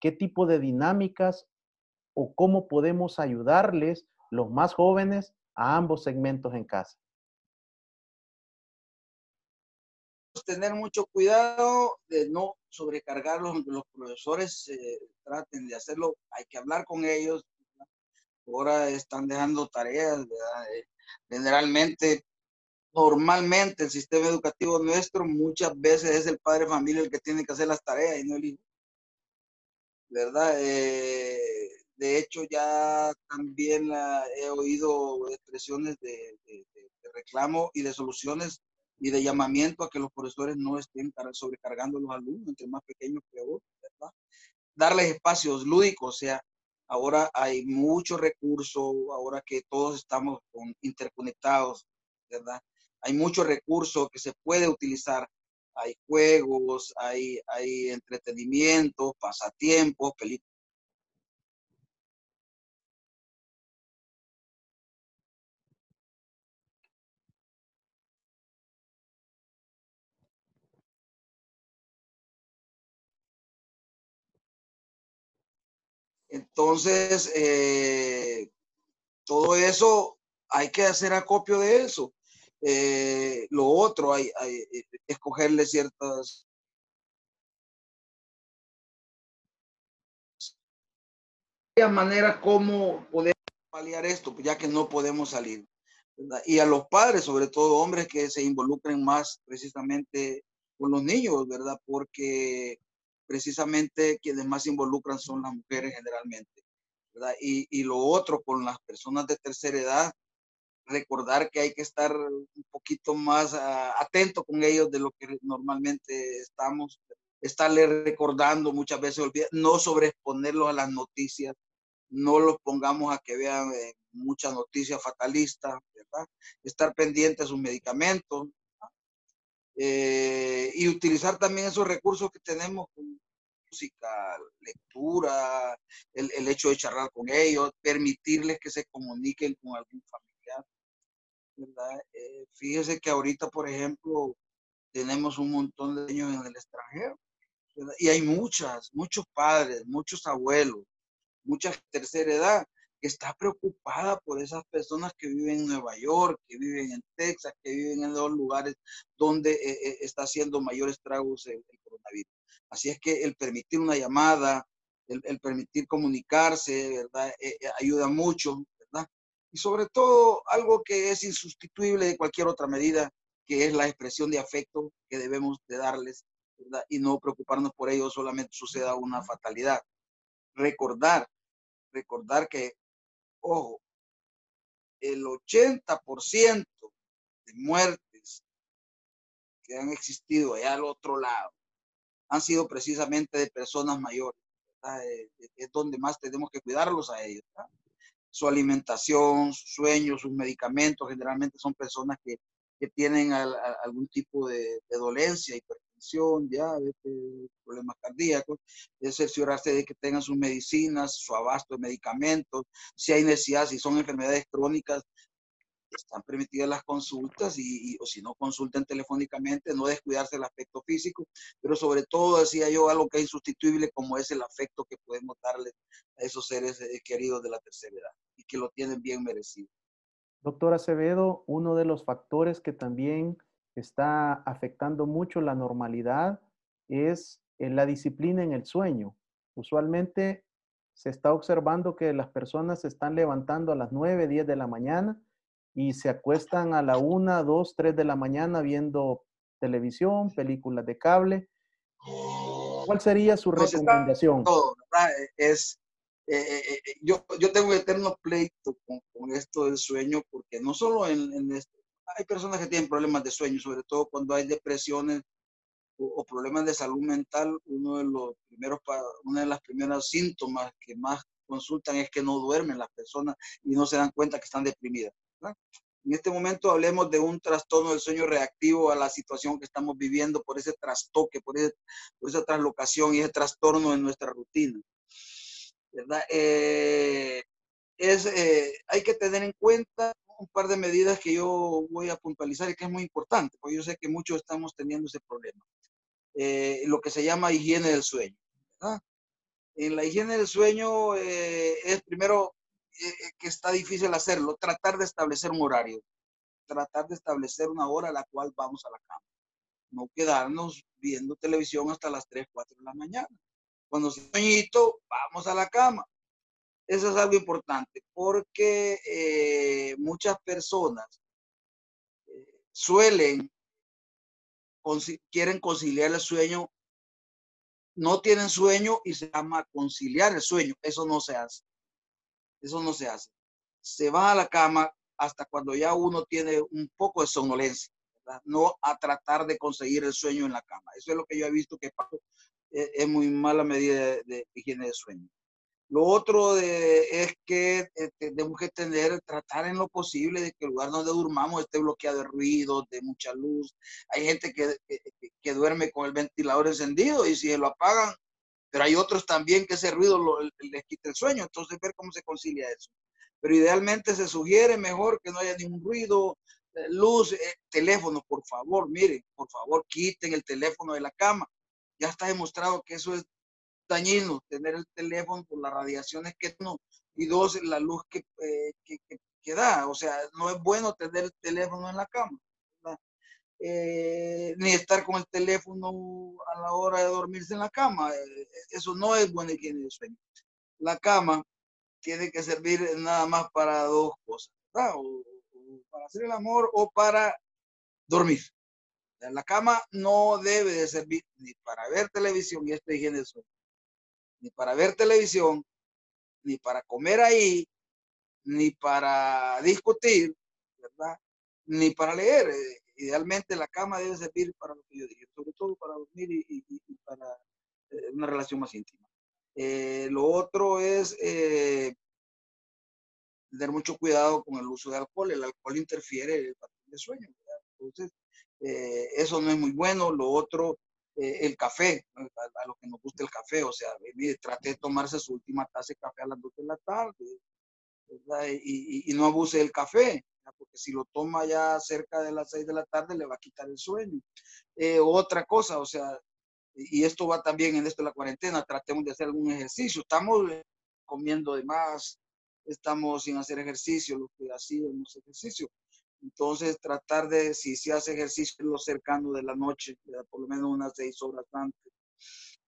¿Qué tipo de dinámicas o cómo podemos ayudarles los más jóvenes a ambos segmentos en casa? Tener mucho cuidado de no sobrecargar los, profesores, eh, traten de hacerlo, hay que hablar con ellos. Ahora están dejando tareas, ¿verdad? Generalmente, normalmente el sistema educativo nuestro muchas veces es el padre de familia el que tiene que hacer las tareas y no el hijo. ¿Verdad? Eh, de hecho, ya también he oído expresiones de, reclamo y de soluciones y de llamamiento a que los profesores no estén sobrecargando a los alumnos, entre más pequeños peor, ¿verdad? Darles espacios lúdicos, o sea, Ahora hay mucho recurso, ahora que todos estamos interconectados, ¿verdad? Hay mucho recurso que se puede utilizar. Hay juegos, hay, hay entretenimiento, pasatiempos, películas. Entonces, eh, todo eso hay que hacer acopio de eso. Eh, lo otro, hay, eh, escogerle ciertas maneras como poder paliar esto, ya que no podemos salir. y a los padres, sobre todo hombres que se involucren más precisamente con los niños, ¿verdad? Porque precisamente quienes más se involucran son las mujeres generalmente. Y, y lo otro con las personas de tercera edad, recordar que hay que estar un poquito más uh, atento con ellos de lo que normalmente estamos, estarle recordando muchas veces, no sobreexponerlos a las noticias, no los pongamos a que vean eh, muchas noticias fatalistas. Estar pendiente de sus medicamentos eh, y utilizar también esos recursos que tenemos música, lectura, el, el, hecho de charlar con ellos, permitirles que se comuniquen con algún familiar. Eh, fíjese que ahorita, por ejemplo, tenemos un montón de niños en el extranjero ¿verdad? y hay muchas, muchos padres, muchos abuelos, mucha tercera edad que está preocupada por esas personas que viven en Nueva York, que viven en Texas, que viven en los lugares donde eh, eh, está haciendo mayores estragos el, el, coronavirus. Así es que el permitir una llamada, el, el permitir comunicarse, ¿verdad? Eh, eh, ayuda mucho, ¿verdad? Y sobre todo algo que es insustituible de cualquier otra medida, que es la expresión de afecto que debemos de darles, ¿verdad? Y no preocuparnos por ello, solamente suceda una fatalidad. Recordar recordar que, ojo, el 80% de muertes que han existido allá al otro lado han sido precisamente de personas mayores. Eh, es donde más tenemos que cuidarlos a ellos. Su alimentación, sus sueños, sus medicamentos, generalmente son personas que, que tienen algún tipo de, de dolencia, hipertensión, diabetes, problemas cardíacos, es cerciorarse de que tengan sus medicinas, su abasto de medicamentos, si hay necesidad, si son enfermedades crónicas, están permitidas las consultas y, o si no consulten telefónicamente, no descuidarse el aspecto físico, pero sobre todo decía yo algo que es insustituible como es el afecto que podemos darle a esos seres eh, queridos de la tercera edad y que lo tienen bien merecido. Doctor Acevedo, uno de los factores que también está afectando mucho la normalidad es en la disciplina en el sueño. Usualmente se está observando que las personas se están levantando a las 9, 10 de la mañana y se acuestan a la 1, 2, 3 de la mañana viendo televisión, películas de cable. ¿Cuál sería su recomendación? Todo, es, eh, eh, yo, yo tengo eterno pleito con, con, esto del sueño porque no solo en, en esto, hay personas que tienen problemas de sueño, sobre todo cuando hay depresiones o, o problemas de salud mental, uno de los primeros, una de las primeras síntomas que más consultan es que no duermen las personas y no se dan cuenta que están deprimidas. ¿verdad? En este momento hablemos de un trastorno del sueño reactivo a la situación que estamos viviendo por ese trastoque, por, ese, por esa traslocación y ese trastorno en nuestra rutina. ¿verdad? Eh, es, eh, hay que tener en cuenta un par de medidas que yo voy a puntualizar y que es muy importante, porque yo sé que muchos estamos teniendo ese problema. Eh, lo que se llama higiene del sueño. En la higiene del sueño eh, es primero eh, que está difícil hacerlo, tratar de establecer un horario, tratar de establecer una hora a la cual vamos a la cama. No quedarnos viendo televisión hasta las 3, 4 de la mañana. Cuando sueñito, vamos a la cama. Eso es algo importante porque eh, muchas personas eh, suelen, quieren conciliar el sueño, no tienen sueño y se llama conciliar el sueño. Eso no se hace. Eso no se hace. Se va a la cama hasta cuando ya uno tiene un poco de somnolencia, no a tratar de conseguir el sueño en la cama. Eso es lo que yo he visto que es, es muy mala medida de higiene de sueño. Lo otro de, es que eh, tenemos que tener, tratar en lo posible de que el lugar donde durmamos esté bloqueado de ruido, de mucha luz. Hay gente que, que, que, duerme con el ventilador encendido y si lo apagan, pero hay otros también que ese ruido lo, les quita el sueño. Entonces, ver cómo se concilia eso. Pero idealmente se sugiere mejor que no haya ningún ruido, eh, luz, eh, teléfono, por favor, miren, por favor, quiten el teléfono de la cama. Ya está demostrado que eso es dañino tener el teléfono por las radiaciones que no, y dos, la luz que, eh, que, que, que, da. O sea, no es bueno tener el teléfono en la cama. Eh, ni estar con el teléfono a la hora de dormirse en la cama. Eh, eso no es buena higiene de sueño. La cama tiene que servir nada más para dos cosas, o, para hacer el amor o para dormir. La cama no debe de servir ni para ver televisión, y esto es higiene sueño, ni para ver televisión, ni para comer ahí, ni para discutir, ¿verdad? Ni para leer. Eh, idealmente la cama debe servir para lo que yo dije, sobre todo para dormir y, para eh, una relación más íntima. Eh, lo otro es tener mucho cuidado con el uso de alcohol. El alcohol interfiere en el patrón de sueño. Entonces, eh, eso no es muy bueno. Lo otro, eh, el café, a, a, los que nos gusta el café, o sea, trate de tomarse su última taza de café a las 2 de la tarde, y, y, no abuse del café, porque si lo toma ya cerca de las 6 de la tarde le va a quitar el sueño. Eh, otra cosa, o sea, y esto va también en esto de la cuarentena, tratemos de hacer algún ejercicio. Estamos comiendo de más, estamos sin hacer ejercicio, lo que hacíamos ejercicio. Entonces, tratar de, si se hace ejercicio lo cercano de la noche, por lo menos unas seis horas antes,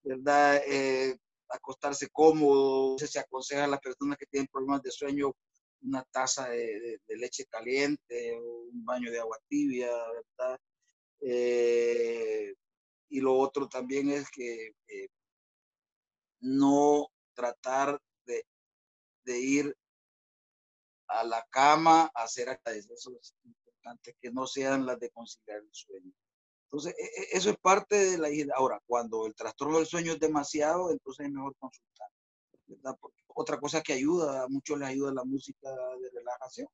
¿verdad? Eh, acostarse cómodo, se aconseja a las personas que tienen problemas de sueño una taza de, leche caliente un baño de agua tibia, ¿verdad? Eh, y lo otro también es que eh, no tratar de, de ir a la cama a hacer actividades. Eso es importante, que no sean las de conciliar el sueño. Entonces, e, e, eso es parte de la higiene. Ahora, cuando el trastorno del sueño es demasiado, entonces es mejor consultar. otra cosa que ayuda, a muchos les ayuda la música de relajación.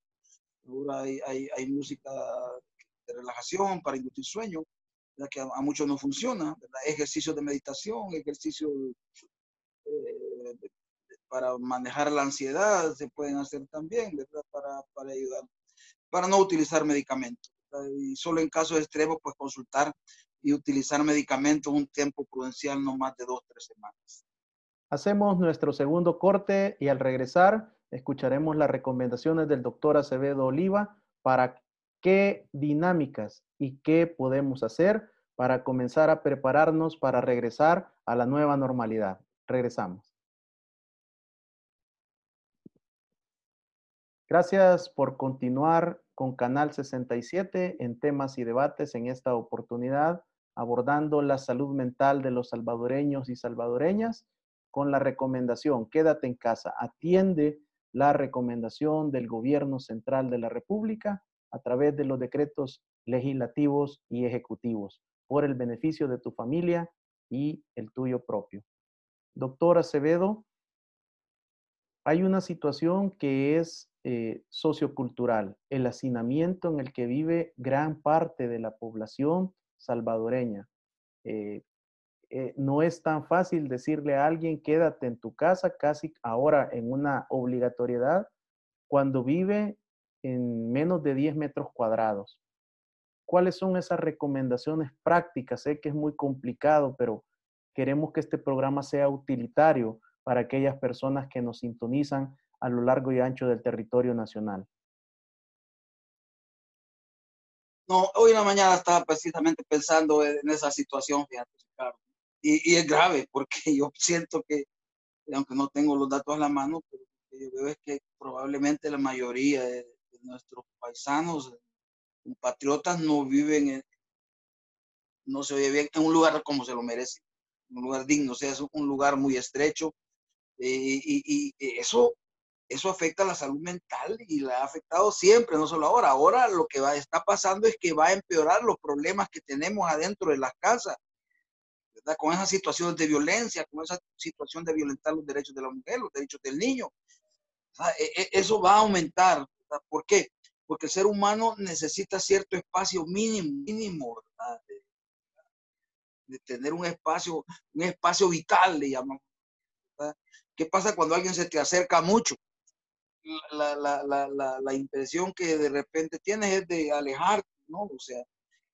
Ahora hay, hay, música de relajación para inducir sueño, que a, muchos no funciona. Ejercicios de meditación, ejercicios eh, para manejar la ansiedad se pueden hacer también. Para, para ayudar, para no utilizar medicamentos. Y solo en casos extremos, pues consultar y utilizar medicamentos un tiempo prudencial, no más de dos, tres semanas. Hacemos nuestro segundo corte y al regresar escucharemos las recomendaciones del doctor Acevedo Oliva para qué dinámicas y qué podemos hacer para comenzar a prepararnos para regresar a la nueva normalidad. Regresamos. Gracias por continuar con Canal 67 en temas y debates en esta oportunidad, abordando la salud mental de los salvadoreños y salvadoreñas con la recomendación, quédate en casa, atiende la recomendación del gobierno central de la República a través de los decretos legislativos y ejecutivos por el beneficio de tu familia y el tuyo propio. Doctor Acevedo, hay una situación que es eh, sociocultural, el hacinamiento en el que vive gran parte de la población salvadoreña. Eh, eh, no es tan fácil decirle a alguien quédate en tu casa casi ahora en una obligatoriedad cuando vive en menos de 10 metros cuadrados. ¿Cuáles son esas recomendaciones prácticas? Sé que es muy complicado, pero queremos que este programa sea utilitario para aquellas personas que nos sintonizan a lo largo y ancho del territorio nacional? No, hoy en la mañana estaba precisamente pensando en esa situación, fíjate, Y, y, es grave porque yo siento que, aunque no tengo los datos a la mano, pero lo que yo veo es que probablemente la mayoría de, nuestros paisanos, compatriotas, no viven en, no se oye bien, en un lugar como se lo merece, un lugar digno, o sea, es un lugar muy estrecho. Eh, y, y, eso eso afecta la salud mental y la ha afectado siempre, no solo ahora. Ahora lo que va, está pasando es que va a empeorar los problemas que tenemos adentro de las casas, ¿verdad? Con esas situaciones de violencia, con esa situación de violentar los derechos de la mujer, los derechos del niño. E, e, eso va a aumentar. ¿Por qué? Porque el ser humano necesita cierto espacio mínimo, mínimo, De, de, tener un espacio, un espacio vital, le llamamos. ¿Qué pasa cuando alguien se te acerca mucho? La, la, la, la, impresión que de repente tienes es de alejarte, ¿no? O sea,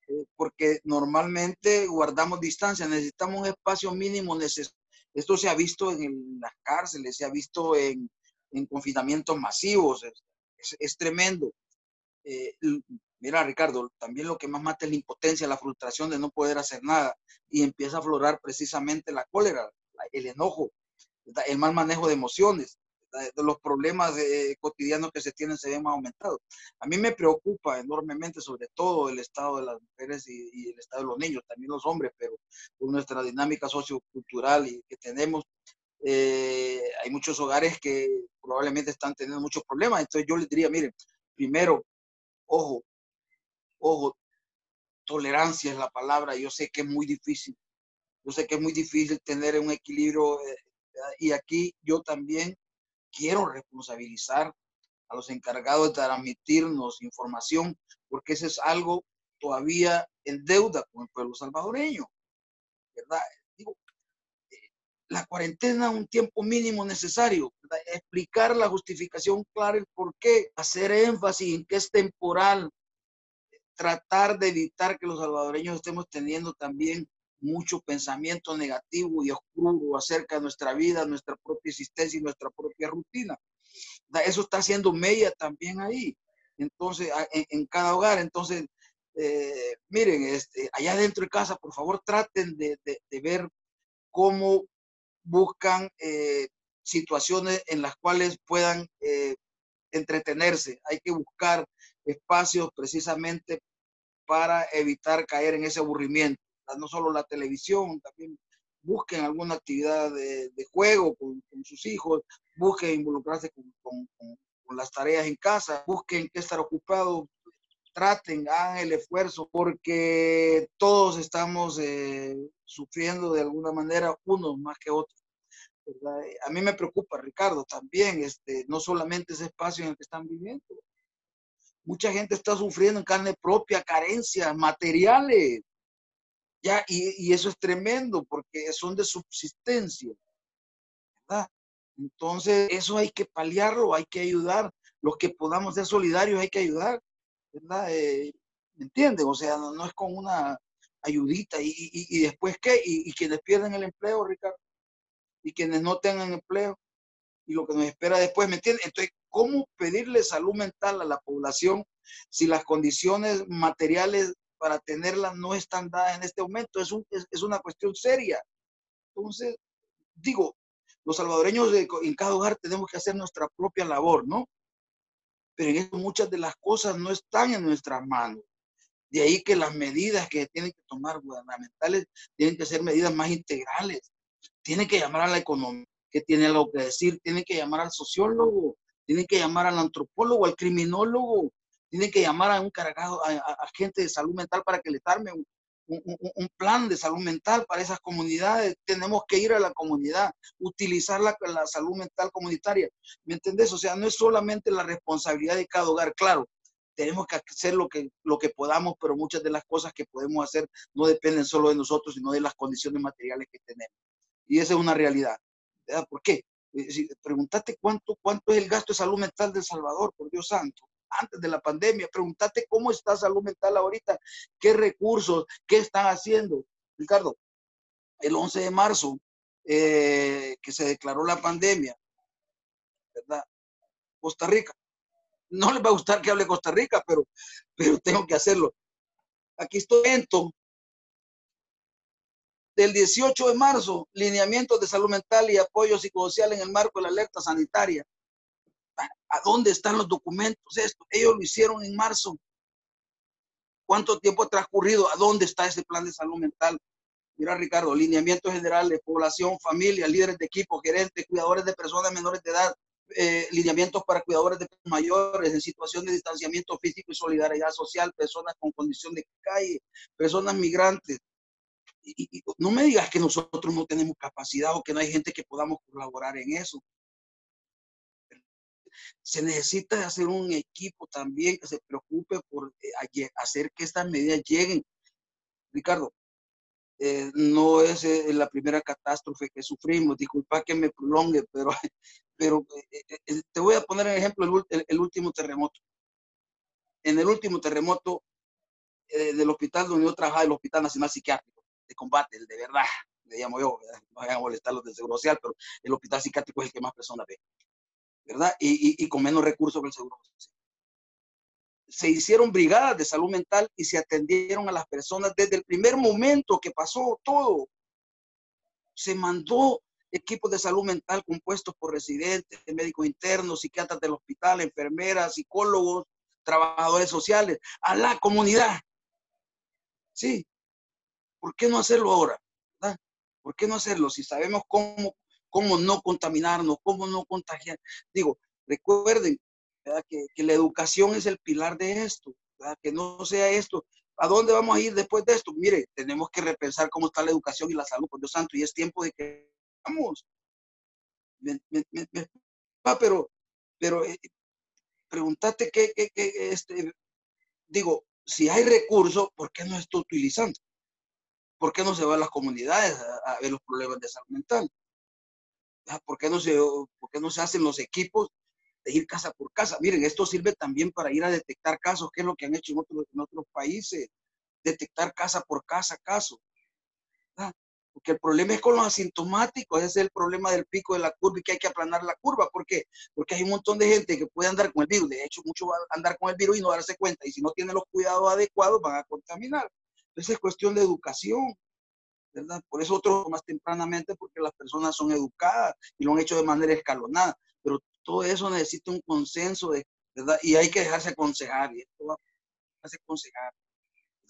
eh, porque normalmente guardamos distancia, necesitamos un espacio mínimo. Esto se ha visto en las cárceles, se ha visto en, en confinamientos masivos, es, es, tremendo. Eh, mira, Ricardo, también lo que más mata es la impotencia, la frustración de no poder hacer nada y empieza a aflorar precisamente la cólera, el enojo, el mal manejo de emociones de los problemas cotidianos que se tienen se ven más aumentados. A mí me preocupa enormemente, sobre todo el estado de las mujeres y, el estado de los niños, también los hombres, pero con nuestra dinámica sociocultural y que tenemos, eh, hay muchos hogares que probablemente están teniendo muchos problemas. Entonces yo les diría, miren, primero, ojo, ojo, tolerancia es la palabra. Yo sé que es muy difícil. Yo sé que es muy difícil tener un equilibrio eh, y aquí yo también quiero responsabilizar a los encargados de transmitirnos información, porque eso es algo todavía en deuda con el pueblo salvadoreño, ¿verdad? Digo, eh, la cuarentena un tiempo mínimo necesario, explicar la justificación clara, el por qué, hacer énfasis en que es temporal, tratar de evitar que los salvadoreños estemos teniendo también mucho pensamiento negativo y oscuro acerca de nuestra vida, nuestra propia existencia y nuestra propia rutina. Eso está haciendo media también ahí. Entonces, en, cada hogar. Entonces, eh, miren, este, allá dentro de casa, por favor, traten de, ver cómo buscan eh, situaciones en las cuales puedan eh, entretenerse. Hay que buscar espacios precisamente para evitar caer en ese aburrimiento no solo la televisión, también busquen alguna actividad de, juego con, sus hijos, busquen involucrarse con, las tareas en casa, busquen que estar ocupados, traten, hagan el esfuerzo, porque todos estamos eh, sufriendo de alguna manera, unos más que otros. A mí me preocupa, Ricardo, también, este, no solamente ese espacio en el que están viviendo. Mucha gente está sufriendo en carne propia carencias materiales ya, y, eso es tremendo porque son de subsistencia, ¿verdad? Entonces, eso hay que paliarlo, hay que ayudar. Los que podamos ser solidarios hay que ayudar, ¿verdad? Eh, ¿Me entienden? O sea, no, es con una ayudita. ¿Y, después qué? ¿Y, quienes pierden el empleo, Ricardo? ¿Y quienes no tengan empleo? Y lo que nos espera después, ¿me entienden? Entonces, ¿cómo pedirle salud mental a la población si las condiciones materiales para tenerla no están dadas en este momento. Es, es, una cuestión seria. Entonces, digo, los salvadoreños en cada hogar tenemos que hacer nuestra propia labor, ¿no? Pero en eso muchas de las cosas no están en nuestras manos. De ahí que las medidas que tienen que tomar gubernamentales tienen que ser medidas más integrales. Tienen que llamar a la economía, que tiene algo que decir, tienen que llamar al sociólogo, tienen que llamar al antropólogo, al criminólogo, tienen que llamar a un cargado, a, gente de salud mental para que les arme un, plan de salud mental para esas comunidades. Tenemos que ir a la comunidad, utilizar la, la salud mental comunitaria. ¿Me entendés? O sea, no es solamente la responsabilidad de cada hogar, claro. Tenemos que hacer lo que, lo que podamos, pero muchas de las cosas que podemos hacer no dependen solo de nosotros, sino de las condiciones materiales que tenemos. Y esa es una realidad. ¿Por qué? Pregúntate cuánto, cuánto es el gasto de salud mental del Salvador, por Dios santo antes de la pandemia. Pregúntate cómo está salud mental ahorita, qué recursos, qué están haciendo. Ricardo, el 11 de marzo, eh, que se declaró la pandemia, ¿verdad? Costa Rica. No les va a gustar que hable Costa Rica, pero, pero tengo que hacerlo. Aquí estoy lento. Del 18 de marzo, lineamientos de salud mental y apoyo psicosocial en el marco de la alerta sanitaria. ¿A dónde están los documentos? Esto, ellos lo hicieron en marzo. ¿Cuánto tiempo ha transcurrido? ¿A dónde está ese plan de salud mental? Mira, Ricardo, lineamientos generales, población, familia, líderes de equipo, gerentes, cuidadores de personas menores de edad, eh, lineamientos para cuidadores de mayores en situación de distanciamiento físico y solidaridad social, personas con condición de calle, personas migrantes. y, no me digas que nosotros no tenemos capacidad o que no hay gente que podamos colaborar en eso se necesita hacer un equipo también que se preocupe por eh, hacer que estas medidas lleguen. Ricardo, eh, no es eh, la primera catástrofe que sufrimos, disculpa que me prolongue, pero, pero te voy a poner en ejemplo el, último terremoto. En el último terremoto del hospital donde yo trabajaba, el Hospital Nacional Psiquiátrico de Combate, el de verdad, le llamo yo, no vayan a molestar los del Social, pero el Hospital Psiquiátrico es el que más personas ve. ¿Verdad? Y, con menos recursos que el seguro Se hicieron brigadas de salud mental y se atendieron a las personas desde el primer momento que pasó todo. Se mandó equipos de salud mental compuestos por residentes, médicos internos, psiquiatras del hospital, enfermeras, psicólogos, trabajadores sociales, a la comunidad. Sí, ¿por qué no hacerlo ahora? ¿Por qué no hacerlo si sabemos cómo, cómo no contaminarnos, cómo no contagiar? Digo, recuerden que, que, la educación es el pilar de esto, que no sea esto. ¿A dónde vamos a ir después de esto? Mire, tenemos que repensar cómo está la educación y la salud, por Dios santo, y es tiempo de que vamos. pero, pero eh, pregúntate qué, qué, este, digo, si hay recursos, ¿por qué no está utilizando? ¿Por qué no se va a las comunidades a, ver los problemas de salud mental? Ah, ¿Por qué, no se, ¿Por no se hacen los equipos de ir casa por casa? Miren, esto sirve también para ir a detectar casos, que es lo que han hecho en otros, en otros países, detectar casa por casa casos. ¿Ah? Porque el problema es con los asintomáticos, ese es el problema del pico de la curva y que hay que aplanar la curva. ¿Por qué? Porque hay un montón de gente que puede andar con el virus. De hecho, muchos van a andar con el virus y no darse cuenta. Y si no tienen los cuidados adecuados, van a contaminar. Esa es cuestión de educación, ¿verdad? Por eso otro más tempranamente, porque las personas son educadas y lo han hecho de manera escalonada. Pero todo eso necesita un consenso, de, ¿verdad? Y hay que dejarse aconsejar. Y esto va a dejarse aconsejar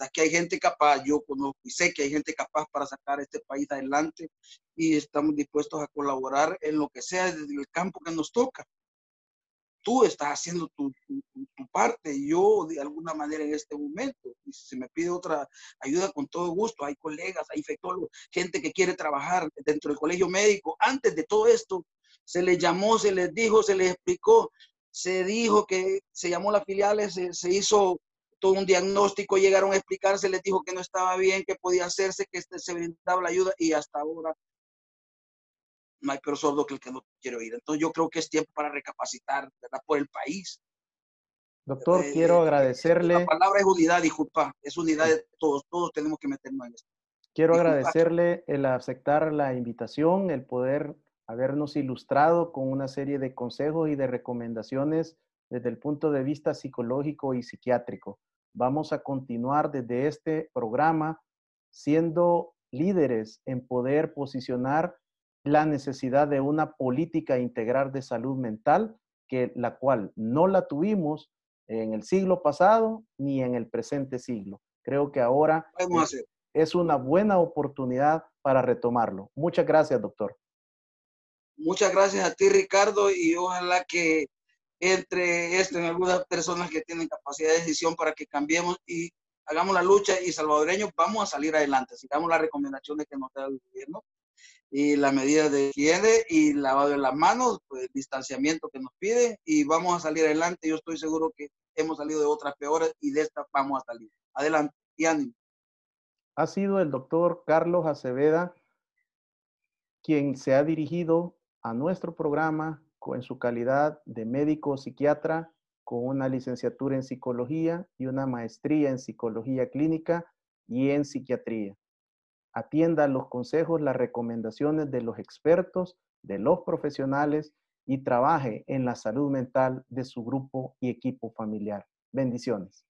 que hay gente capaz, yo conozco y sé que hay gente capaz para sacar este país adelante y estamos dispuestos a colaborar en lo que sea desde el campo que nos toca. Tú estás haciendo tu, tu, parte, yo de alguna manera en este momento. Y si se me pide otra ayuda, con todo gusto. Hay colegas, hay infectólogos, gente que quiere trabajar dentro del colegio médico. Antes de todo esto, se les llamó, se les dijo, se les explicó, se dijo que se llamó las filiales, se, se hizo todo un diagnóstico, llegaron a explicarse, les dijo que no estaba bien, que podía hacerse, que este, se brindaba la ayuda y hasta ahora no hay peor sordo que el que no quiere oír. Entonces yo creo que es tiempo para recapacitar, ¿verdad? Por el país. Doctor, eh, quiero agradecerle. La palabra es unidad, disculpa, es unidad de todos, todos tenemos que meternos en esto. Quiero agradecerle el aceptar la invitación, el poder habernos ilustrado con una serie de consejos y de recomendaciones desde el punto de vista psicológico y psiquiátrico. Vamos a continuar desde este programa siendo líderes en poder posicionar la necesidad de una política integral de salud mental, que la cual no la tuvimos en el siglo pasado ni en el presente siglo. Creo que ahora es, es una buena oportunidad para retomarlo. Muchas gracias, doctor. Muchas gracias a ti, Ricardo, y ojalá que entre esto en algunas personas que tienen capacidad de decisión para que cambiemos y hagamos la lucha y salvadoreños vamos a salir adelante. Sigamos las recomendaciones que nos da el gobierno y las medidas de higiene y lavado de las manos, pues, distanciamiento que nos pide y vamos a salir adelante. Yo estoy seguro que hemos salido de otras peores y de esta vamos a salir. Adelante y ánimo. Ha sido el doctor Carlos Aceveda quien se ha dirigido a nuestro programa en su calidad de médico psiquiatra con una licenciatura en psicología y una maestría en psicología clínica y en psiquiatría. Atienda los consejos, las recomendaciones de los expertos, de los profesionales y trabaje en la salud mental de su grupo y equipo familiar. Bendiciones.